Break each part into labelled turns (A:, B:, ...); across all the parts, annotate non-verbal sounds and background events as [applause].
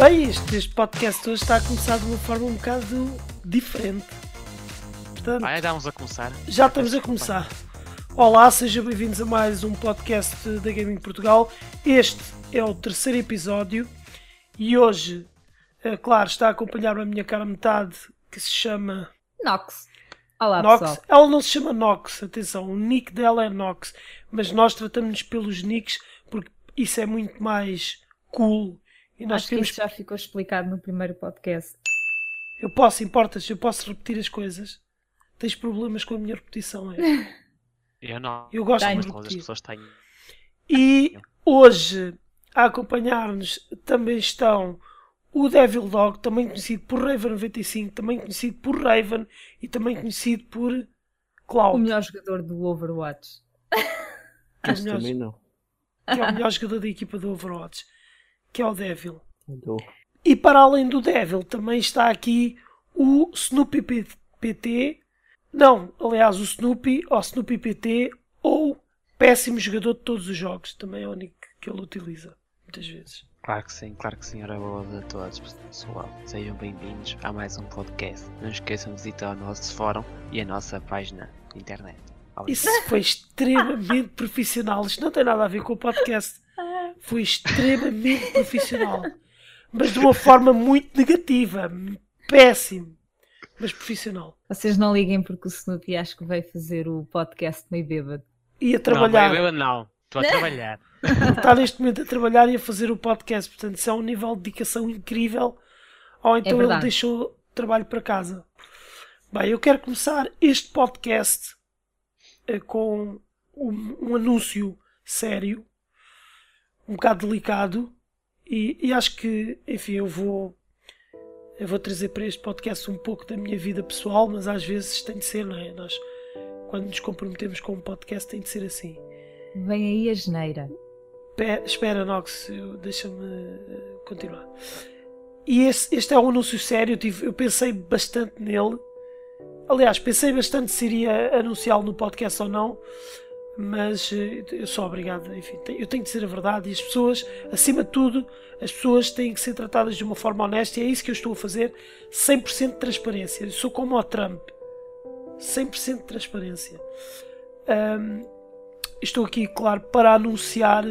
A: Bem, este, este podcast hoje está a começar de uma forma um bocado diferente. Portanto,
B: Ah, já estamos a começar.
A: já estamos a começar. Olá, sejam bem-vindos a mais um podcast da Gaming Portugal. Este é o terceiro episódio e hoje, eh, claro, está a acompanhar a minha cara metade que se chama
C: Nox. Olá,
A: Nox.
C: pessoal.
A: Ela não se chama Nox, atenção, o nick dela é Nox, mas nós tratamos-nos pelos nicks porque isso é muito mais cool e nós
C: Acho que isso já ficou explicado no primeiro podcast.
A: Eu posso, importas, eu posso repetir as coisas. Tens problemas com a minha repetição, é? [laughs]
B: Eu não.
A: Eu gosto
C: Tenho.
A: muito
B: as pessoas têm.
A: E hoje a acompanhar-nos também estão o Devil Dog, também conhecido por Raven95, também conhecido por Raven e também conhecido por
C: O
A: Cloud,
C: melhor jogador do Overwatch.
A: que [laughs] é, o melhor,
D: também não.
A: que é o melhor jogador da equipa do Overwatch, que é o Devil.
D: Andou.
A: E para além do Devil também está aqui o Snoopy PT. Não, aliás, o Snoopy ou Snoopy PT ou péssimo jogador de todos os jogos. Também é o único que ele utiliza, muitas vezes.
B: Claro que sim, claro que sim. Ora boa a todos, pessoal. Sejam bem-vindos a mais um podcast. Não esqueçam de visitar o nosso fórum e a nossa página de internet. Obrigado.
A: Isso foi extremamente [laughs] profissional. Isto não tem nada a ver com o podcast. Foi extremamente [laughs] profissional. Mas de uma forma muito negativa. Péssimo. Mas profissional.
C: Vocês não liguem porque o Snoopy acho que veio fazer o podcast meio bêbado.
A: Ia
B: Não,
A: trabalhar.
B: eu, eu não. Estou a [laughs] trabalhar.
A: está neste momento a trabalhar e a fazer o podcast. Portanto, isso é um nível de dedicação incrível. Ou então ele
C: verdade.
A: deixou trabalho para casa. Bem, eu quero começar este podcast eh, com um, um anúncio sério, um bocado delicado, e, e acho que, enfim, eu vou. Eu vou trazer para este podcast um pouco da minha vida pessoal, mas às vezes tem de ser, não é? Nós, quando nos comprometemos com um podcast, tem de ser assim.
C: Vem aí a geneira.
A: Pe- espera, Nox, deixa-me eh, continuar. E esse- este é um anúncio sério, eu, tive- eu pensei bastante nele. Aliás, pensei bastante se iria anunciá-lo no podcast ou não, mas eh, eu sou obrigado, enfim, eu tenho de dizer a verdade e as pessoas, acima de tudo, as pessoas têm que ser tratadas de uma forma honesta e é isso que eu estou a fazer, 100% de transparência. Eu sou como o Trump, 100% de transparência. Ahm, estou aqui, claro, para anunciar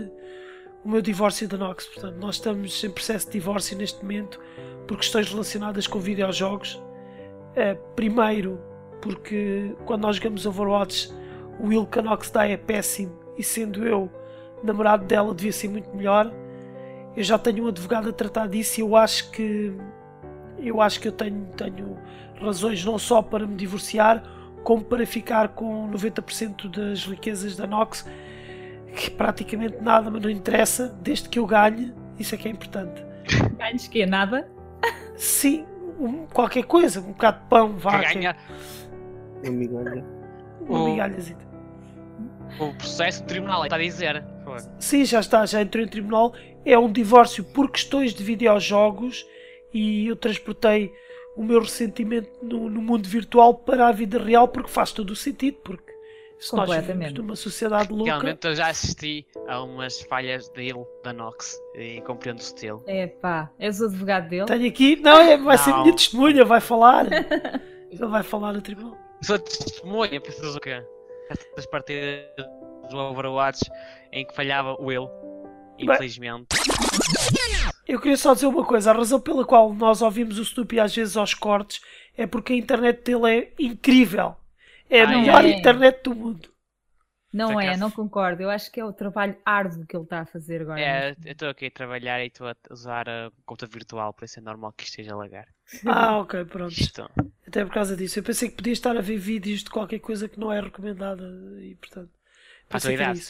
A: o meu divórcio da Nox. Portanto, nós estamos em processo de divórcio neste momento por questões relacionadas com videojogos. Eh, primeiro, porque quando nós jogamos Overwatch, o will que a Nox dá é péssimo e sendo eu namorado dela devia ser muito melhor. Eu já tenho um advogado a tratar disso e eu acho que eu acho que eu tenho, tenho razões não só para me divorciar, como para ficar com 90% das riquezas da Nox que praticamente nada, mas não interessa, desde que eu ganhe, isso é que é importante. [laughs]
C: Ganhos que é nada.
A: Sim, um- qualquer coisa, um bocado de pão, vá,
B: ganha
D: Uma migalha.
A: uma migalhazita.
B: O processo do tribunal, está a dizer.
A: Sim, já está, já entrou em tribunal. É um divórcio por questões de videojogos e eu transportei o meu ressentimento no, no mundo virtual para a vida real porque faz todo o sentido, porque se nós vivemos numa sociedade louca,
B: Realmente eu já assisti a umas falhas dele, da Nox, e compreendo o estilo.
C: É pá, és o advogado dele?
A: tenho aqui, não, é, vai ser
B: Não.
A: minha testemunha, vai falar. Ele vai falar no tribunal.
B: Sou testemunha, pensas o quê? Estas partidas do Overwatch em que falhava o ele, infelizmente.
A: Eu queria só dizer uma coisa: a razão pela qual nós ouvimos o Snoopy às vezes aos cortes é porque a internet dele é incrível. É a melhor
C: é?
A: internet do mundo.
C: Não é, não concordo. Eu acho que é o trabalho árduo que ele está a fazer agora.
B: É, eu estou aqui a trabalhar e estou a usar a conta virtual, por isso é normal que esteja a lagar.
A: Ah, ok, pronto.
B: Isto.
A: Até por causa disso. Eu pensei que podia estar a ver vídeos de qualquer coisa que não é recomendada e portanto.
B: Para a idade.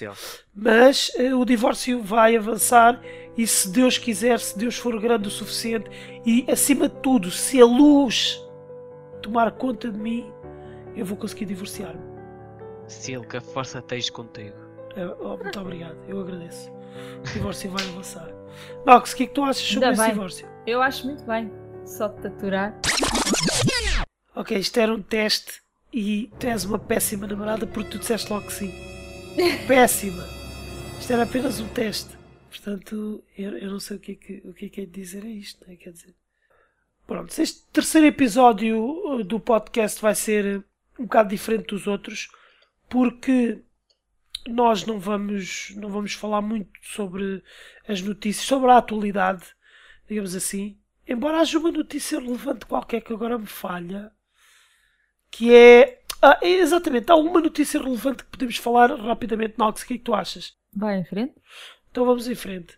A: Mas eh, o divórcio vai avançar e se Deus quiser, se Deus for grande o suficiente e acima de tudo, se a luz tomar conta de mim, eu vou conseguir divorciar-me.
B: Sil, que a força tens contigo.
A: Oh, muito obrigado, eu agradeço. O divórcio vai avançar. Nox, o que é que tu achas sobre
C: Ainda
A: esse
C: bem.
A: divórcio?
C: Eu acho muito bem. Só de te aturar.
A: Ok, isto era um teste e tu és uma péssima namorada porque tu disseste logo que sim. [laughs] Péssima. Isto era apenas um teste. Portanto, eu, eu não sei o que, é que, o que é que é de dizer a isto, né? quer dizer. Pronto, este terceiro episódio uh, do podcast vai ser um bocado diferente dos outros, porque nós não vamos, não vamos falar muito sobre as notícias, sobre a atualidade, digamos assim. Embora haja uma notícia relevante qualquer que agora me falha, que é. Ah, exatamente, há uma notícia relevante que podemos falar rapidamente, Nox. O que é que tu achas?
C: Vai em frente.
A: Então vamos em frente.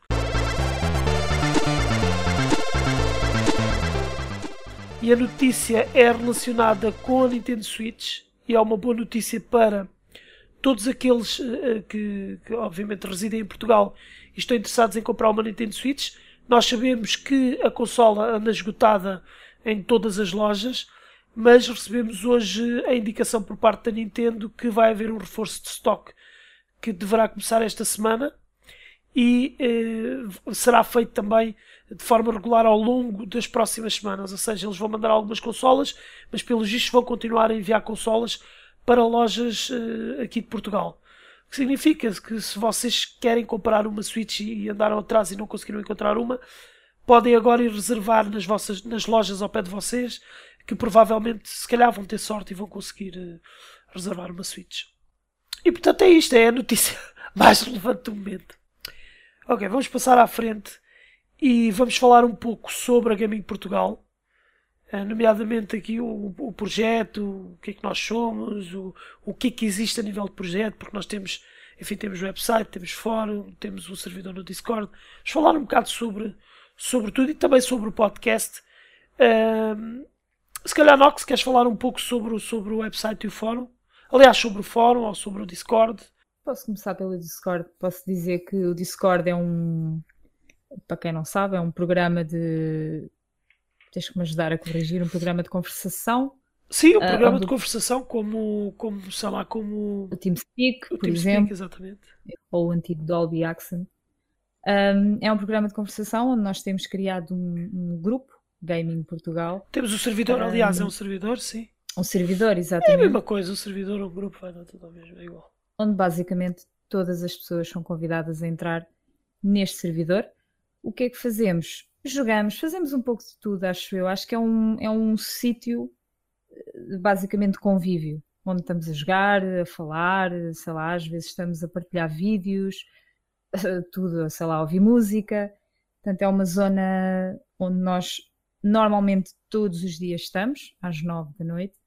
A: E a notícia é relacionada com a Nintendo Switch e é uma boa notícia para todos aqueles uh, que, que, obviamente residem em Portugal e estão interessados em comprar uma Nintendo Switch. Nós sabemos que a consola anda esgotada em todas as lojas, mas recebemos hoje a indicação por parte da Nintendo que vai haver um reforço de stock que deverá começar esta semana e eh, será feito também de forma regular ao longo das próximas semanas. Ou seja, eles vão mandar algumas consolas, mas pelos vistos vão continuar a enviar consolas para lojas eh, aqui de Portugal. O que significa que se vocês querem comprar uma Switch e andaram atrás e não conseguiram encontrar uma, podem agora ir reservar nas, vossas, nas lojas ao pé de vocês, que provavelmente se calhar vão ter sorte e vão conseguir eh, reservar uma Switch. E portanto é isto, é a notícia [laughs] mais relevante do momento. Ok, vamos passar à frente e vamos falar um pouco sobre a Gaming Portugal, nomeadamente aqui o, o projeto, o que é que nós somos, o, o que é que existe a nível de projeto, porque nós temos, enfim, temos website, temos fórum, temos um servidor no Discord. Vamos falar um bocado sobre, sobre tudo e também sobre o podcast. Um, se calhar, Nox, queres falar um pouco sobre, sobre o website e o fórum? Aliás, sobre o fórum ou sobre o Discord?
C: Posso começar pelo Discord. Posso dizer que o Discord é um, para quem não sabe, é um programa de. Tens que me ajudar a corrigir, um programa de conversação.
A: Sim, um ah, programa uh, de conversação como, como, sei lá, como...
C: O TeamSpeak,
A: o
C: por exemplo.
A: exatamente.
C: Ou o antigo Dolby Accent. Um, é um programa de conversação onde nós temos criado um, um grupo, Gaming Portugal.
A: Temos o servidor, aliás, é um servidor, sim.
C: Um servidor, exatamente.
A: É a mesma coisa, o servidor ou um grupo vai dar tudo ao mesmo, é igual
C: onde basicamente todas as pessoas são convidadas a entrar neste servidor. O que é que fazemos? Jogamos, fazemos um pouco de tudo, acho eu. Acho que é um, é um sítio eh, basicamente convívio, onde estamos a jogar, a falar, sei lá, às vezes estamos a partilhar vídeos, [laughs] tudo, sei lá, ouvir música. Portanto, é uma zona onde nós normalmente todos os dias estamos, às nove da noite.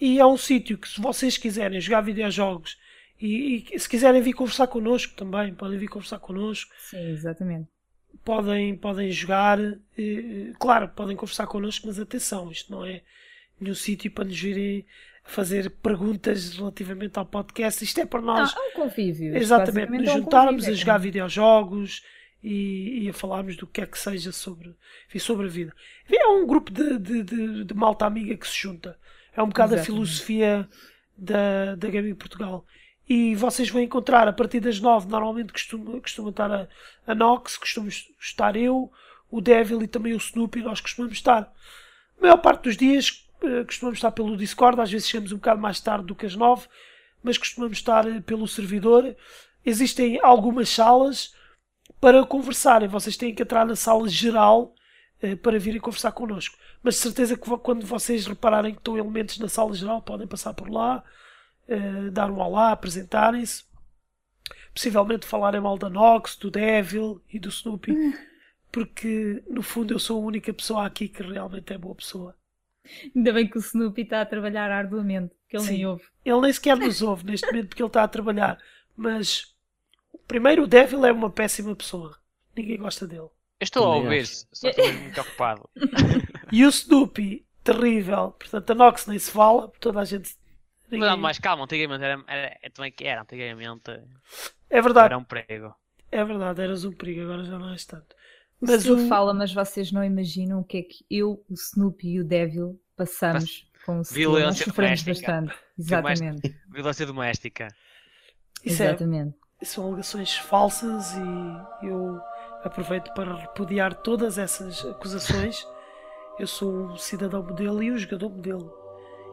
A: E é um sítio que, se vocês quiserem jogar videojogos e, e, se quiserem vir conversar connosco também, podem vir conversar connosco.
C: Sim, exatamente.
A: Podem, podem jogar, e, claro, podem conversar connosco, mas atenção, isto não é nenhum sítio para nos virem fazer perguntas relativamente ao podcast. Isto é para nós.
C: Não, é um convívio.
A: Exatamente, nos é juntarmos a jogar videojogos e, e, a falarmos do que é que seja sobre, enfim, sobre a vida. É um grupo de, de, de, de malta amiga que se junta. É um bocado Exatamente. a filosofia da, da Gaming Portugal e vocês vão encontrar a partir das 9, normalmente costuma, costuma estar a, a Nox, costuma estar eu, o Devil e também o Snoopy, nós costumamos estar. A maior parte dos dias uh, costumamos estar pelo Discord, às vezes chegamos um bocado mais tarde do que as 9, mas costumamos estar uh, pelo servidor. Existem algumas salas para conversarem, vocês têm que entrar na sala geral uh, para virem conversar connosco. Mas de certeza que quando vocês repararem que estão elementos na sala geral, podem passar por lá uh, dar um olá, apresentarem-se, possivelmente falarem mal da Nox, do Devil e do Snoopy, porque no fundo eu sou a única pessoa aqui que realmente é boa pessoa.
C: Ainda bem que o Snoopy está a trabalhar arduamente, que ele Sim, nem ouve.
A: Ele nem sequer nos ouve neste momento porque ele está a trabalhar. Mas primeiro o Devil é uma péssima pessoa. Ninguém gosta dele.
B: Eu estou a ouvir, só estou muito ocupado. [laughs]
A: E o Snoopy, terrível. Portanto, a Nox nem se fala, toda a gente
B: não, mas calma, antigamente era, era, também que era, antigamente
A: é verdade.
B: era um perigo.
A: É verdade, eras um perigo, agora já não és tanto.
C: Mas o fala, mas vocês não imaginam o que é que eu, o Snoopy e o Devil passamos mas, com o Snoopy. Nós sofremos bastante. [laughs] Exatamente.
B: Violência doméstica.
A: Isso é- Exatamente. É, são alegações falsas e eu aproveito para repudiar todas essas acusações. Eu sou um cidadão modelo e um jogador modelo.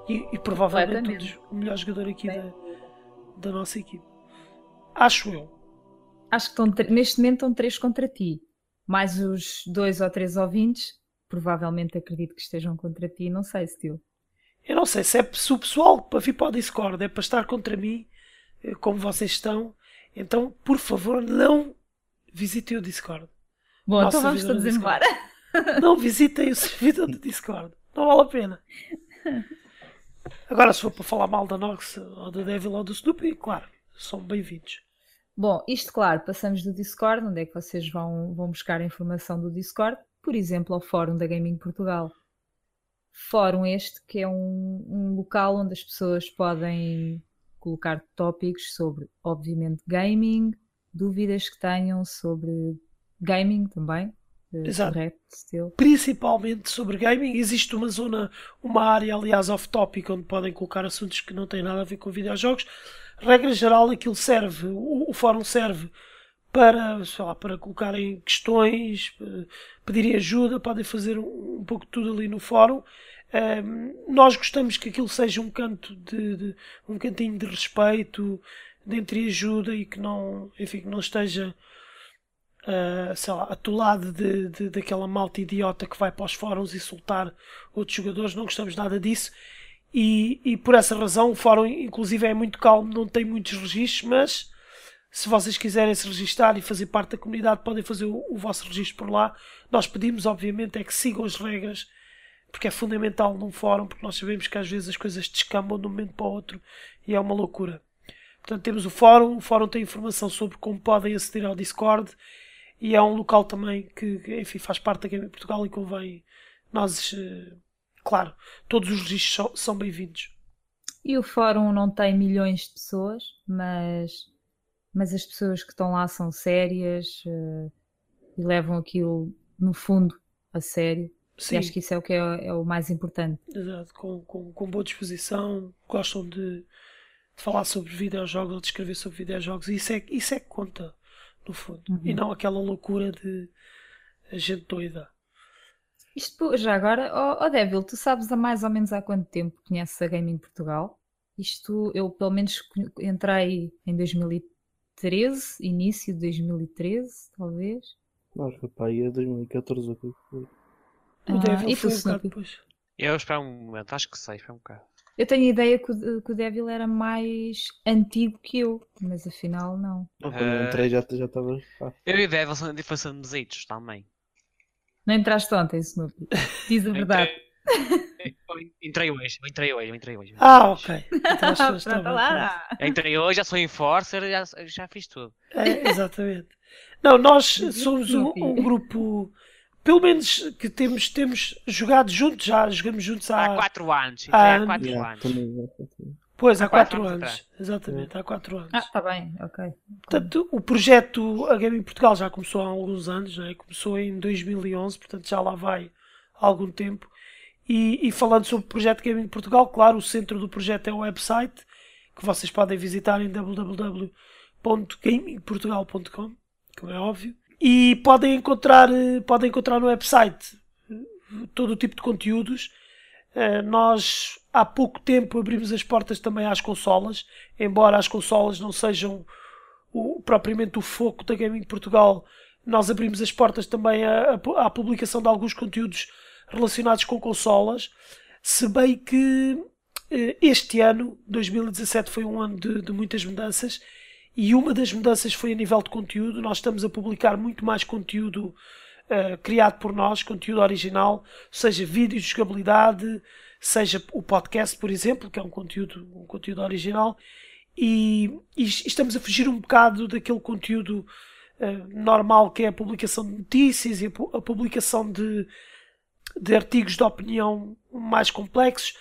A: E, e provavelmente todos, o melhor jogador aqui da, da nossa equipe. Acho eu.
C: Acho que estão, neste momento estão três contra ti. Mais os dois ou três ouvintes, provavelmente acredito que estejam contra ti. Não sei, Steel.
A: Eu não sei se é se o pessoal para vir para o Discord é para estar contra mim, eh, como vocês estão. Então, por favor, não visitem o Discord.
C: Bom, Nossa então vamos todos embora.
A: Não visitem o [laughs] servidor do Discord. Não vale a pena. [laughs] Agora, se for para falar mal da Nox, ou da Devil ou do Snoopy, claro, são bem-vindos.
C: Bom, isto claro, passamos do Discord, onde é que vocês vão, vão buscar a informação do Discord? Por exemplo, ao Fórum da Gaming Portugal. Fórum este que é um, um local onde as pessoas podem colocar tópicos sobre, obviamente, gaming, dúvidas que tenham sobre gaming também.
A: Exato. Correto, Principalmente sobre gaming. Existe uma zona, uma área, aliás, off-topic, onde podem colocar assuntos que não têm nada a ver com videojogos. Regra geral, aquilo serve, o, o fórum serve para, sei lá, para colocarem questões, eh, pedirem ajuda, podem fazer um, um pouco de tudo ali no fórum. Um, nós gostamos que aquilo seja um canto de, de, um cantinho de respeito, de entreajuda e que não, enfim, que não esteja uh, sei lá, atolado de, de, daquela malta idiota que vai para os fóruns insultar outros jogadores, não gostamos nada disso. E, e por essa razão o fórum, inclusive, é muito calmo, não tem muitos registros, mas se vocês quiserem se registrar e fazer parte da comunidade, podem fazer o, o vosso registro por lá. Nós pedimos, obviamente, é que sigam as regras, porque é fundamental num fórum, porque nós sabemos que às vezes as coisas descambam de um momento para o outro e é uma loucura. Portanto, temos o fórum, o fórum tem informação sobre como podem aceder ao Discord e é um local também que, enfim, faz parte da Game Portugal e convém nós, eh, claro, todos os registros são, são bem-vindos.
C: E o fórum não tem milhões de pessoas, mas, mas as pessoas que estão lá são sérias uh, e levam aquilo, no fundo, a sério. Sim. E acho que isso é o que é, é o mais importante.
A: Exato, com, com, com boa disposição, gostam de, de falar sobre videojogos ou de escrever sobre videojogos, e isso é, isso é que conta no fundo. Uhum. E não aquela loucura de gente doida.
C: Isto já agora, ó oh, oh Devil, tu sabes há mais ou menos há quanto tempo conheces a Gaming Portugal? Isto eu pelo menos entrei em 2013, início de 2013, talvez.
D: Não, acho que para aí é 2014 ou foi.
A: O Devil ah, foi um bocado depois.
B: Eu espero um momento, acho que sei, espera um bocado.
C: Eu tenho a ideia que o, que o Devil era mais antigo que eu, mas afinal não.
D: Não, quando eu entrei já estava.
B: Ah. Eu e o Devil são diferentes mesitos também.
C: Não entraste ontem, Snoopy. Diz a verdade.
B: Entrei hoje, entrei hoje, entrei hoje.
A: Ah, ok.
B: Então, lá. [laughs] Entrei hoje, já sou enforcer, já, já fiz tudo.
A: É, exatamente. Não, nós [laughs] somos um, um grupo pelo menos que temos, temos jogado juntos, já jogamos juntos há,
B: há quatro anos. Há 4
A: yeah, anos. Pois, há, há quatro, quatro anos. anos. Exatamente, há quatro anos.
C: Ah, está bem, ok.
A: Portanto, o projeto A Game em Portugal já começou há alguns anos, né? começou em 2011, portanto já lá vai há algum tempo. E, e falando sobre o projeto Game em Portugal, claro, o centro do projeto é o website, que vocês podem visitar em www.gamingportugal.com, como é óbvio. E podem encontrar, eh, podem encontrar no website eh, todo o tipo de conteúdos. Eh, nós há pouco tempo abrimos as portas também às consolas, embora as consolas não sejam o, propriamente o foco da Gaming Portugal, nós abrimos as portas também à, à publicação de alguns conteúdos relacionados com consolas, se bem que este ano, 2017, foi um ano de, de muitas mudanças e uma das mudanças foi a nível de conteúdo. Nós estamos a publicar muito mais conteúdo uh, criado por nós, conteúdo original, seja vídeos de jogabilidade, seja o podcast, por exemplo, que é um conteúdo, um conteúdo original. E, e estamos a fugir um bocado daquele conteúdo uh, normal que é a publicação de notícias e a, a publicação de, de artigos de opinião mais complexos.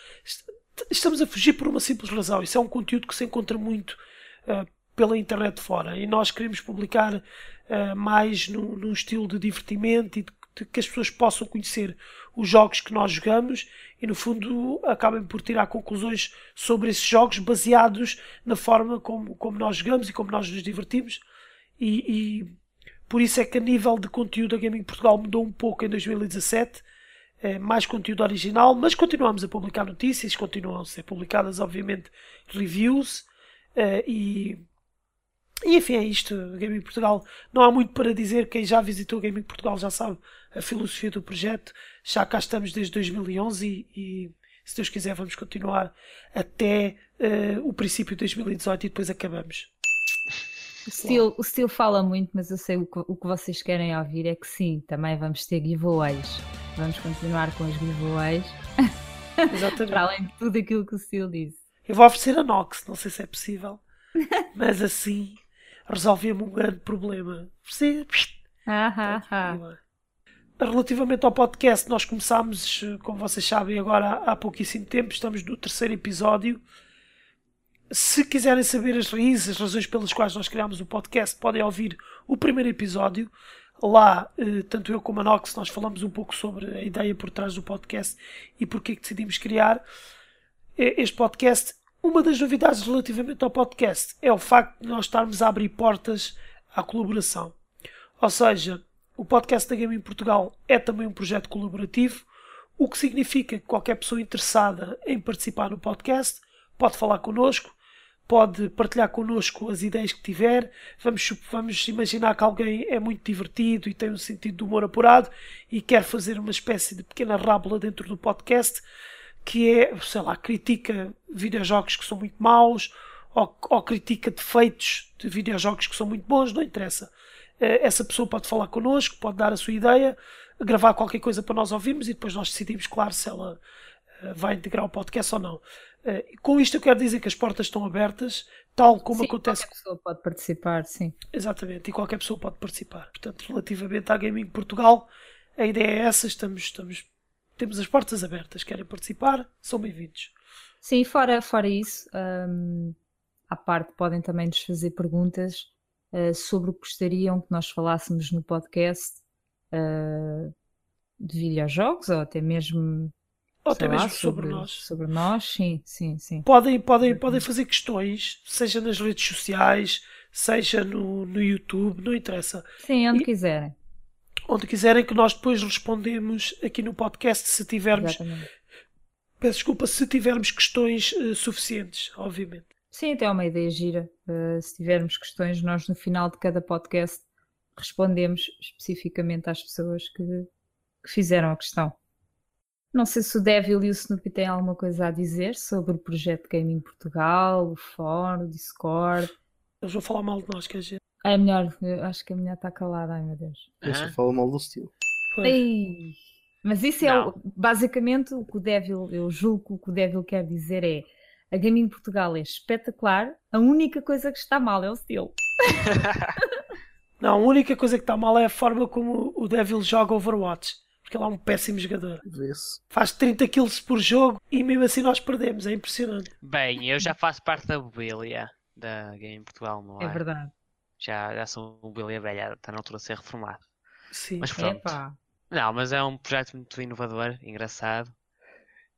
A: Estamos a fugir por uma simples razão. Isso é um conteúdo que se encontra muito uh, pela internet fora. E nós queremos publicar uh, mais no, no, estilo de divertimento e de, de, que as pessoas possam conhecer os jogos que nós jogamos e, no fundo, acabem por tirar conclusões sobre esses jogos baseados na forma como, como nós jogamos e como nós nos divertimos. E, e por isso é que, a nível de conteúdo, a Gaming Portugal mudou um pouco em 2017. É, mais conteúdo original, mas continuamos a publicar notícias, continuam a ser publicadas, obviamente, reviews. Uh, e E enfim, é isto. Gaming Portugal. Não há muito para dizer. Quem já visitou Gaming Portugal já sabe a filosofia do projeto. Já cá estamos desde 2011 e, e se Deus quiser, vamos continuar até uh, o princípio de 2018 e depois acabamos.
C: O Steel, o Steel fala muito, mas eu sei o que, o que vocês querem ouvir é que sim, também vamos ter giveaways. Vamos continuar com os giveaways.
A: Exatamente. [laughs]
C: Para além de tudo aquilo que o Steel disse.
A: Eu vou oferecer a Nox, não sei se é possível, mas assim resolvia-me um grande problema.
C: Ah, ah, ah.
A: Relativamente ao podcast, nós começámos, como vocês sabem, agora há pouquíssimo tempo, estamos no terceiro episódio. Se quiserem saber as raízes, as razões pelas quais nós criámos o podcast, podem ouvir o primeiro episódio. Lá, eh, tanto eu como a Nox, nós falamos um pouco sobre a ideia por trás do podcast e porque que decidimos criar este podcast. Uma das novidades relativamente ao podcast é o facto de nós estarmos a abrir portas à colaboração. Ou seja, o podcast da Game em Portugal é também um projeto colaborativo, o que significa que qualquer pessoa interessada em participar no podcast pode falar connosco, pode partilhar connosco as ideias que tiver. Vamos, vamos imaginar que alguém é muito divertido e tem um sentido de humor apurado e quer fazer uma espécie de pequena rábula dentro do podcast que é, sei lá, critica videojogos que são muito maus ou, ou critica defeitos de videojogos que são muito bons, não interessa. Eh, essa pessoa pode falar connosco, pode dar a sua ideia, gravar qualquer coisa para nós ouvirmos e depois nós decidimos, claro, se ela eh, vai integrar o podcast ou não. Eh, com isto eu quero dizer que as portas estão abertas, tal como
C: sim,
A: acontece.
C: Qualquer pessoa pode participar, sim.
A: Exatamente, e qualquer pessoa pode participar. Portanto, relativamente à Gaming Portugal, a ideia é essa, estamos, estamos, temos as portas abertas, querem participar, são bem-vindos.
C: Sim, fora, fora isso, um, à parte podem também nos fazer perguntas uh, sobre o que gostariam que nós falássemos no podcast uh, de videojogos ou até mesmo
A: ou até mesmo
C: lá,
A: sobre, sobre, nós.
C: Sobre nós, sim, sim, sim.
A: Podem, podem, podem fazer questões, seja nas redes sociais, seja no, no YouTube, não interessa.
C: Sim, onde
A: e,
C: quiserem.
A: Onde quiserem que nós depois respondemos aqui no podcast se tivermos.
C: Exatamente.
A: Peço desculpa se tivermos questões uh, suficientes, obviamente.
C: Sim, até é uma ideia gira. Uh, se tivermos questões, nós no final de cada podcast respondemos especificamente às pessoas que, que fizeram a questão. Não sei se o Devil e o Snoopy têm alguma coisa a dizer sobre o projeto Gaming Portugal, o fórum, o Discord.
A: Eles vão falar mal de nós, quer dizer.
C: É melhor, eu acho que a mulher está calada, ai meu Deus.
D: Eu só falo mal do estilo.
C: Ei, mas isso é o- basicamente o que o Devil, eu julgo que o que o Devil quer dizer é a Gaming Portugal é espetacular, a única coisa que está mal é o estilo. [laughs]
A: Não, a única coisa que está mal é a forma como o Devil joga Overwatch. Porque ele é um péssimo jogador. Faz 30 kills por jogo e mesmo assim nós perdemos. É impressionante.
B: Bem, eu já faço parte da mobília da Game Portugal, não é?
C: É verdade.
B: Já, já sou mobília velha, está na altura de ser reformado.
A: Sim.
B: Mas pronto.
C: Epá.
B: Não, mas é um projeto muito inovador, engraçado.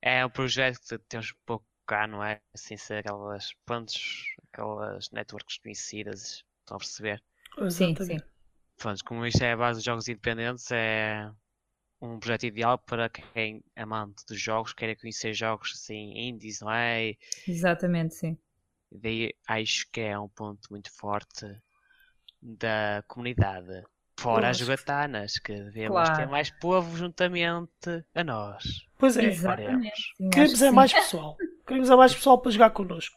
B: É um projeto que temos pouco cá, não é? Assim, ser aquelas pontos, aquelas networks conhecidas, estão a perceber?
C: Sim, sim.
B: Pronto, como isto é a base de jogos independentes, é um projeto ideal para quem é amante dos jogos, queira conhecer jogos assim, indies, não é?
C: Exatamente, sim.
B: Daí acho que é um ponto muito forte da comunidade. Fora as jogatanas, que devemos
C: Claro.
B: ter mais povo juntamente a nós.
A: Pois é.
C: Exatamente. sim,
A: Queremos
C: que
A: é mais pessoal. Queremos é mais pessoal para jogar connosco.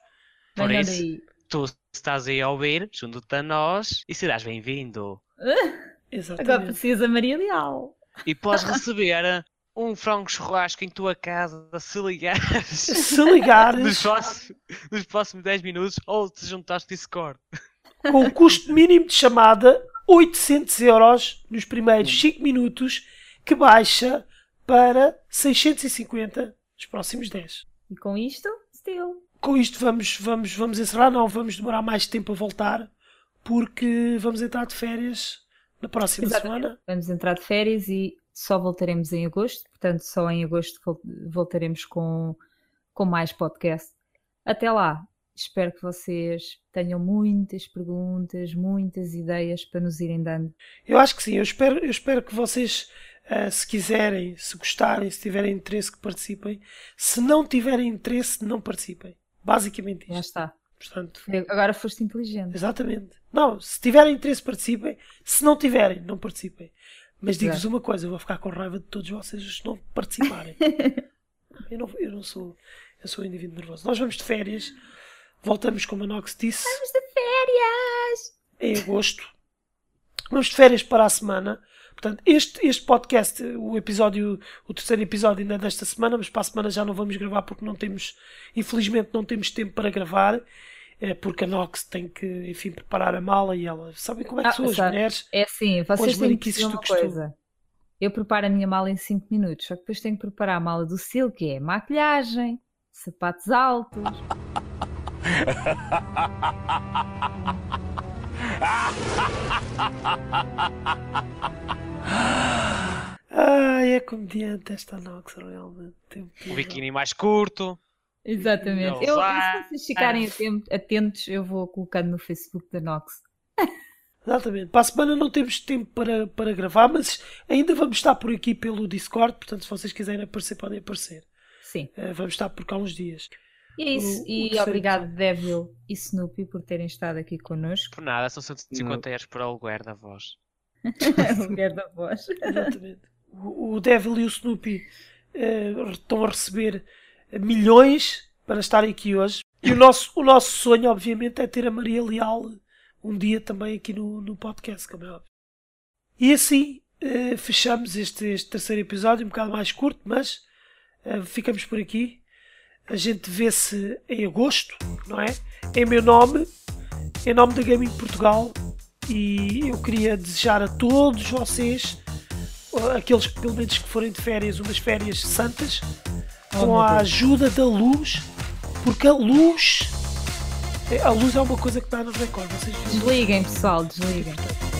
B: Por isso,
C: daí.
B: tu estás aí a ouvir, junto-te a nós e serás bem-vindo. [laughs]
C: Agora
A: Exatamente.
C: precisa Maria Leal.
B: E podes [laughs] receber um frango churrasco em tua casa se ligares
A: Se [laughs]
B: nos
A: ligares
B: próximos, nos próximos 10 minutos ou te juntares Discord.
A: Com o custo mínimo de chamada 800 euros nos primeiros 5 minutos que baixa para 650 nos próximos 10.
C: E com isto, still.
A: Com isto vamos, vamos, vamos encerrar, não vamos demorar mais tempo a voltar porque vamos entrar de férias na próxima
C: Exatamente.
A: semana.
C: Vamos entrar de férias e só voltaremos em agosto. Portanto, só em agosto vol- voltaremos com, com mais podcast. Até lá, espero que vocês tenham muitas perguntas, muitas ideias para nos irem dando.
A: Eu acho que sim, eu espero, eu espero que vocês, eh, se quiserem, se gostarem, se tiverem interesse, que participem. Se não tiverem interesse, não participem. Basicamente
C: Já
A: isto.
C: está.
A: Portanto,
C: Agora foste inteligente.
A: exatamente. Não, se tiverem interesse, participem. Se não tiverem, não participem. Mas digo-vos uma coisa, eu vou ficar com raiva de todos vocês que não participarem. [laughs] eu, não, eu não sou. Eu sou um indivíduo nervoso. Nós vamos de férias. Voltamos, como a Nox disse,
C: Vamos de férias!
A: em agosto. Vamos de férias para a semana. Portanto, este, este podcast, o episódio, o terceiro episódio ainda é desta semana, mas para a semana já não vamos gravar porque não temos, infelizmente não temos tempo para gravar, eh, porque a Nox tem que, enfim, preparar a mala e ela, sabem como é que
C: Ah,
A: são as
C: sabe.
A: mulheres?
C: É assim, vocês têm que
A: do
C: uma
A: costume.
C: coisa. Eu preparo a minha mala em 5 minutos, só que depois tenho que preparar a mala do Sil, que é maquilhagem, sapatos altos.
A: Ai, é comediante esta Nox, realmente.
B: Um biquíni mais curto.
C: Exatamente.
B: Não
C: Eu, se vocês ficarem atem- atentos, eu vou colocando no Facebook da Nox.
A: Exatamente. Para a semana não temos tempo para, para gravar, mas ainda vamos estar por aqui pelo Discord, portanto, se vocês quiserem aparecer, podem aparecer.
C: Sim.
A: Eh, vamos estar por cá uns dias.
C: E é isso.
A: O- o
C: e obrigado, Devil e Snoopy, por terem estado aqui connosco.
B: Por nada, são 150 euros por aluguer da voz. [laughs]
C: o lugar da voz.
A: Exatamente. O, o Devil e o Snoopy eh, estão a receber milhões para estarem aqui hoje. E o nosso, o nosso sonho, obviamente, é ter a Maria Leal um dia também aqui no, no podcast, como é óbvio. E assim eh, fechamos este, este terceiro episódio, um bocado mais curto, mas eh, ficamos por aqui. A gente vê-se em agosto, não é? Em meu nome, em nome da Gaming Portugal. E eu queria desejar a todos vocês aqueles que pelo menos que forem de férias, umas férias santas,
C: Oh,
A: com a ajuda da luz, porque a luz, a luz é uma coisa que dá no recorde. Vocês viram?
C: Desliguem, pessoal, desliguem.
A: Portanto,